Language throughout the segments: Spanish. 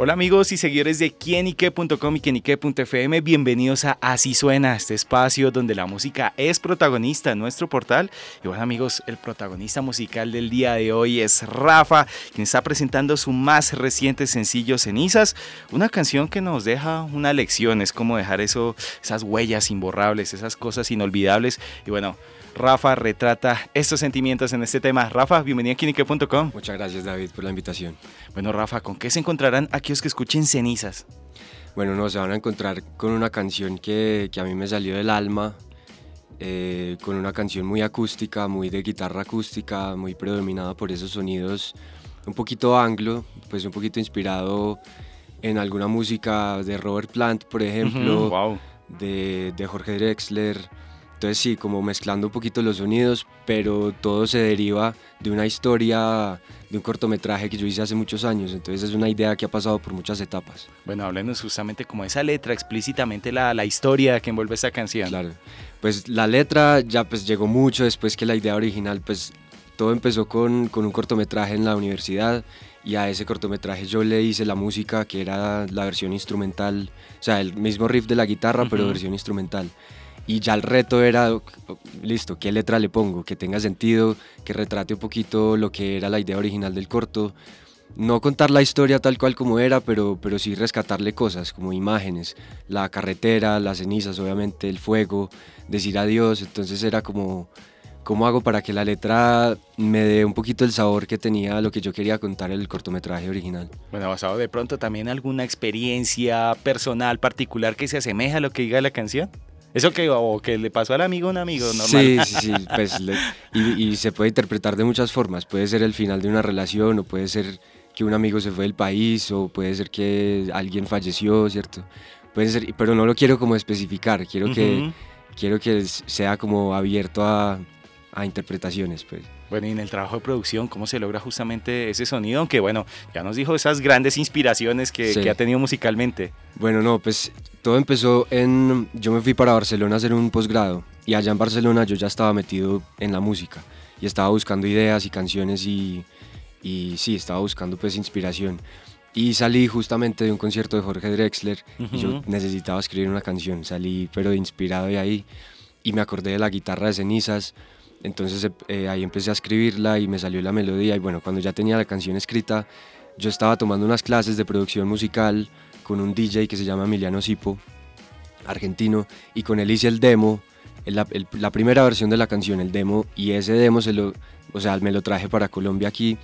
Hola amigos y seguidores de quienique.com y quienique.fm, bienvenidos a Así Suena, este espacio donde la música es protagonista en nuestro portal. Y bueno amigos, el protagonista musical del día de hoy es Rafa, quien está presentando su más reciente sencillo Cenizas, una canción que nos deja una lección, es como dejar eso, esas huellas imborrables, esas cosas inolvidables. Y bueno, Rafa retrata estos sentimientos en este tema. Rafa, bienvenido a Kinique.com. Muchas gracias David por la invitación. Bueno Rafa, ¿con qué se encontrarán aquellos que escuchen Cenizas? Bueno, no, se van a encontrar con una canción que, que a mí me salió del alma, eh, con una canción muy acústica, muy de guitarra acústica, muy predominada por esos sonidos un poquito anglo, pues un poquito inspirado en alguna música de Robert Plant, por ejemplo, wow. de, de Jorge Drexler entonces sí, como mezclando un poquito los sonidos, pero todo se deriva de una historia, de un cortometraje que yo hice hace muchos años. Entonces es una idea que ha pasado por muchas etapas. Bueno, háblenos justamente como esa letra, explícitamente la, la historia que envuelve esta canción. Claro, pues la letra ya pues llegó mucho después que la idea original, pues todo empezó con, con un cortometraje en la universidad y a ese cortometraje yo le hice la música que era la versión instrumental, o sea, el mismo riff de la guitarra, pero versión instrumental y ya el reto era, listo, ¿qué letra le pongo? Que tenga sentido, que retrate un poquito lo que era la idea original del corto. No contar la historia tal cual como era, pero, pero sí rescatarle cosas como imágenes, la carretera, las cenizas, obviamente, el fuego, decir adiós. Entonces era como, ¿cómo hago para que la letra me dé un poquito el sabor que tenía lo que yo quería contar en el cortometraje original? Bueno, basado de pronto también alguna experiencia personal particular que se asemeja a lo que diga la canción. Eso que, o que le pasó al amigo a un amigo, normal. Sí, sí, sí. Pues y, se puede interpretar de muchas formas. Puede ser el final de una relación, o puede ser que un amigo se fue del país, o puede ser que alguien falleció, ¿cierto? Puede ser, pero no lo quiero como especificar. Quiero que, quiero que sea como abierto a, a interpretaciones, pues. Bueno, y en el trabajo de producción, ¿cómo se logra justamente ese sonido? Aunque bueno, ya nos dijo esas grandes inspiraciones que, que ha tenido musicalmente. Bueno, no, pues todo empezó en... Yo me fui para Barcelona a hacer un posgrado y allá en Barcelona yo ya estaba metido en la música y estaba buscando ideas y canciones y, y sí, estaba buscando pues inspiración. Y salí justamente de un concierto de Jorge Drexler y yo necesitaba escribir una canción, salí pero inspirado de ahí y me acordé de la guitarra de cenizas entonces eh, ahí empecé a escribirla y me salió la melodía y bueno, cuando ya tenía la canción escrita, yo estaba tomando unas clases de producción musical con un DJ que se llama Emiliano Sipo, argentino, y con él hice el demo, la primera versión de la canción, el demo, y ese demo se lo, o sea, me lo traje para Colombia aquí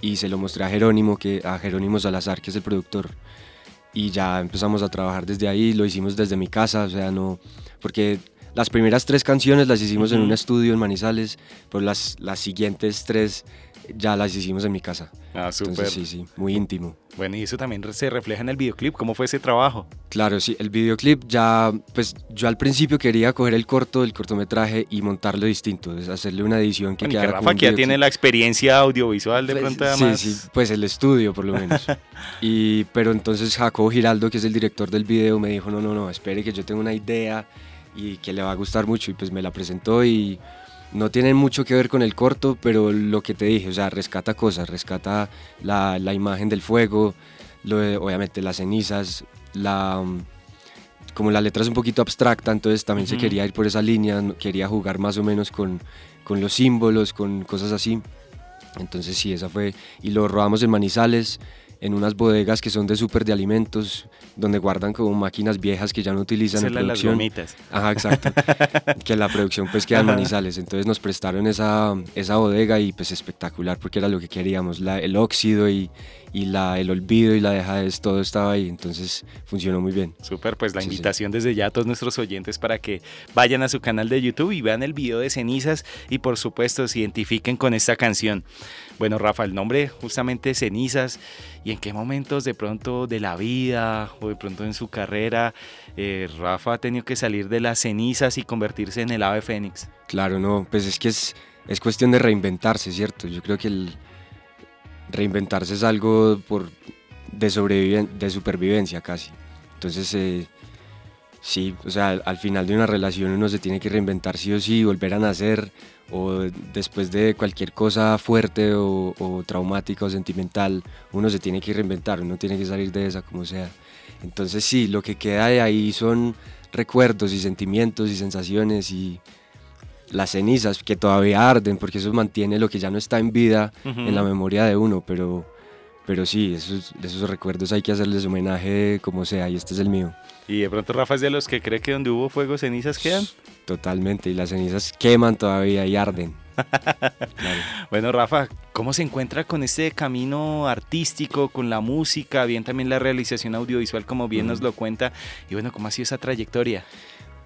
y se lo mostré a Jerónimo, que, a Jerónimo Salazar, que es el productor. Y ya empezamos a trabajar desde ahí, lo hicimos desde mi casa, o sea, no, porque las primeras tres canciones las hicimos en un estudio en Manizales, pero las, las siguientes tres ya las hicimos en mi casa. Ah, súper. Sí, sí, muy íntimo. Bueno, y eso también se refleja en el videoclip. ¿Cómo fue ese trabajo? Claro, sí, el videoclip ya, pues yo al principio quería coger el corto, el cortometraje y montarlo distinto, hacerle una edición que quedara. Rafa que ya tiene la experiencia audiovisual de pues, pronto además. Sí, sí, pues el estudio por lo menos. y, pero entonces Jacobo Giraldo, que es el director del video, me dijo, no, no, no, espere que yo tengo una idea y que le va a gustar mucho y pues me la presentó y no tienen mucho que ver con el corto, pero lo que te dije, o sea, rescata cosas, rescata la, la imagen del fuego, lo obviamente las cenizas, la, como la letra es un poquito abstracta, entonces también se quería ir por esa línea, quería jugar más o menos con, con los símbolos, con cosas así. Entonces sí, esa fue, y lo robamos en Manizales, en unas bodegas que son de súper de alimentos, donde guardan como máquinas viejas que ya no utilizan en producción. Las Ajá, exacto. que la producción pues queda en Manizales. Entonces nos prestaron esa, esa bodega y pues espectacular porque era lo que queríamos, la, el óxido y, y la, el olvido y la dejadez, todo estaba ahí, entonces funcionó muy bien. Súper, pues la invitación desde ya a todos nuestros oyentes para que vayan a su canal de YouTube y vean el video de Cenizas y por supuesto se identifiquen con esta canción. Bueno, Rafa, el nombre justamente Cenizas y en qué momentos de pronto de la vida o de pronto en su carrera eh, Rafa ha tenido que salir de las cenizas y convertirse en el ave fénix. Claro, no, pues es que es, es cuestión de reinventarse, ¿cierto? Yo creo que el, reinventarse es algo por, de, de supervivencia casi. Entonces, eh, sí, o sea, al final de una relación uno se tiene que reinventar sí o sí, volver a nacer, o después de cualquier cosa fuerte o, o, traumática o sentimental, uno se tiene que reinventar, uno tiene que salir de esa como sea. Entonces sí, lo que queda de ahí son recuerdos y sentimientos y sensaciones y las cenizas que todavía arden, porque eso mantiene lo que ya no está en vida en la memoria de uno, pero, pero sí, esos, esos recuerdos hay que hacerles homenaje como sea, y este es el mío. Y de pronto Rafa es de los que cree que donde hubo fuego cenizas quedan. Totalmente, y las cenizas queman todavía y arden. Bueno, Rafa, ¿cómo se encuentra con este camino artístico, con la música, bien también la realización audiovisual, como bien nos lo cuenta? Y bueno, ¿cómo ha sido esa trayectoria?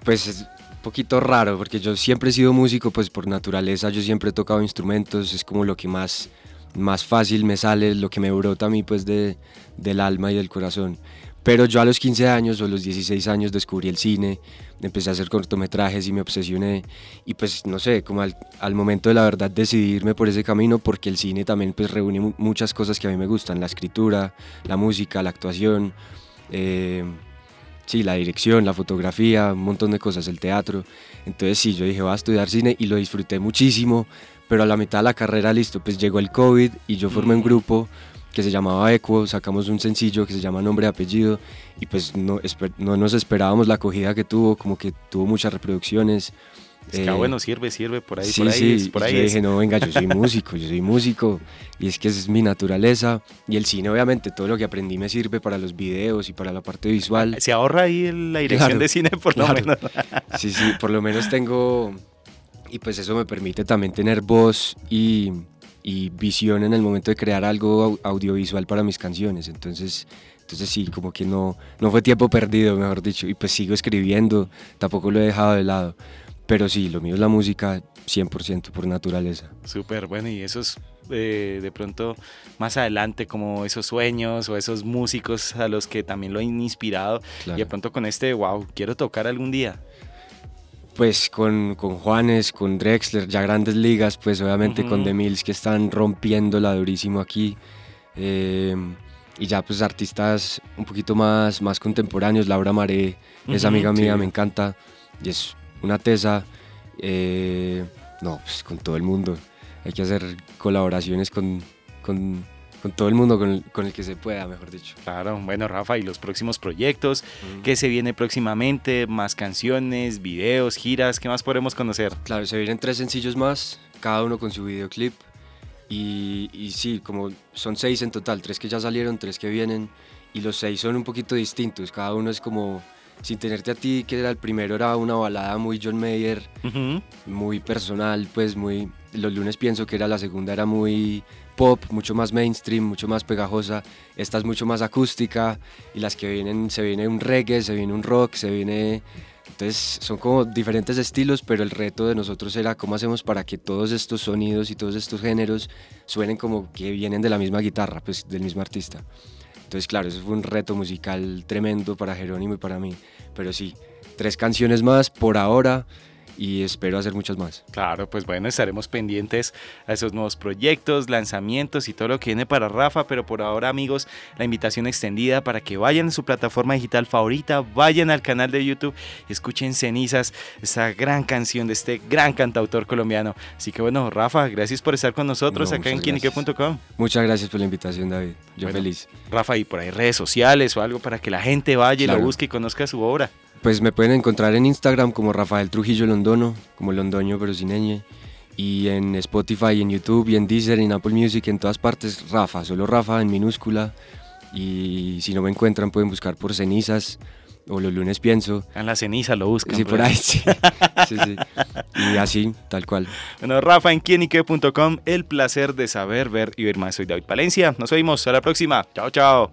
Pues poquito raro, porque yo siempre he sido músico, pues por naturaleza yo siempre he tocado instrumentos, es como lo que más, más fácil me sale, lo que me brota a mí pues de, del alma y del corazón. Pero yo a los 15 años o los 16 años descubrí el cine, empecé a hacer cortometrajes y me obsesioné. Y pues no sé, como al, al, momento de la verdad decidirme por ese camino, porque el cine también pues reúne muchas cosas que a mí me gustan, la escritura, la música, la actuación, eh, sí, la dirección, la fotografía, un montón de cosas, el teatro. Entonces sí, yo dije voy a estudiar cine y lo disfruté muchísimo, pero a la mitad de la carrera listo, pues llegó el COVID y yo formé un grupo que se llamaba Equo, sacamos un sencillo que se llama Nombre y Apellido y pues no, no nos esperábamos la acogida que tuvo, como que tuvo muchas reproducciones. Es que ah, bueno, sirve, sirve, por ahí, sí, por ahí, sí. es, por ahí yo es. dije, no, venga, yo soy músico, yo soy músico, y es que esa es mi naturaleza, y el cine, obviamente, todo lo que aprendí me sirve para los videos y para la parte visual. Se ahorra ahí la dirección Claro, de cine, por lo claro. menos. Sí, sí, por lo menos tengo, y pues eso me permite también tener voz y, y visión en el momento de crear algo au- audiovisual para mis canciones, entonces... Entonces sí, como que no, no fue tiempo perdido, mejor dicho, y pues sigo escribiendo, tampoco lo he dejado de lado. Pero sí, lo mío es la música 100% por naturaleza. Súper bueno, y esos eh, de pronto más adelante, como esos sueños o esos músicos a los que también lo han inspirado, Claro. y de pronto con este, wow, quiero tocar algún día. Pues con, con Juanes, con Drexler, ya grandes ligas, pues obviamente con. The Mills que están rompiéndola durísimo aquí. Eh, y ya pues artistas un poquito más, más contemporáneos, Laura Maré es amiga mía, sí. me encanta, y es una tesa. eh, no, pues con todo el mundo. Hay que hacer colaboraciones con, con, con todo el mundo, con el, con el que se pueda, mejor dicho. Claro, bueno, Rafa, y los próximos proyectos, ¿qué se viene próximamente? Más canciones, videos, giras, ¿qué más podremos conocer? Claro, se vienen tres sencillos más, cada uno con su videoclip. Y, y sí, como son seis en total, tres que ya salieron, tres que vienen. Y los seis son un poquito distintos, cada uno es como, sin tenerte a ti, que era el primero, era una balada muy John Mayer, Ujú. muy personal, pues muy... Los lunes pienso que era la segunda, era muy pop, mucho más mainstream, mucho más pegajosa. Esta es mucho más acústica y las que vienen, se viene un reggae, se viene un rock, se viene... Entonces son como diferentes estilos, pero el reto de nosotros era cómo hacemos para que todos estos sonidos y todos estos géneros suenen como que vienen de la misma guitarra, pues del mismo artista. Entonces claro, eso fue un reto musical tremendo para Jerónimo y para mí. Pero sí, tres canciones más por ahora y espero hacer muchas más. Claro, pues bueno, estaremos pendientes a esos nuevos proyectos, lanzamientos y todo lo que viene para Rafa, pero por ahora amigos, la invitación extendida para que vayan a su plataforma digital favorita, vayan al canal de YouTube y escuchen Cenizas, esta gran canción de este gran cantautor colombiano. Así que bueno, Rafa, gracias por estar con nosotros No, acá en quienique.com. Muchas gracias por la invitación, David. Yo Bueno. feliz. Rafa, y por ahí redes sociales o algo para que la gente vaya y lo busque y conozca su obra. Pues me pueden encontrar en Instagram como Rafael Trujillo Londono, como Londoño pero sin ñ. Y en Spotify, en YouTube, y en Deezer, y en Apple Music, en todas partes, Rafa, solo Rafa en minúscula. Y si no me encuentran, pueden buscar por cenizas o los lunes pienso. En la ceniza lo buscan. Sí, por pues. ahí, sí. sí, sí. Y así, tal cual. Bueno, Rafa en quienique.com, el placer de saber, ver y ver más. Soy David Palencia. Nos vemos a la próxima. Chao, chao.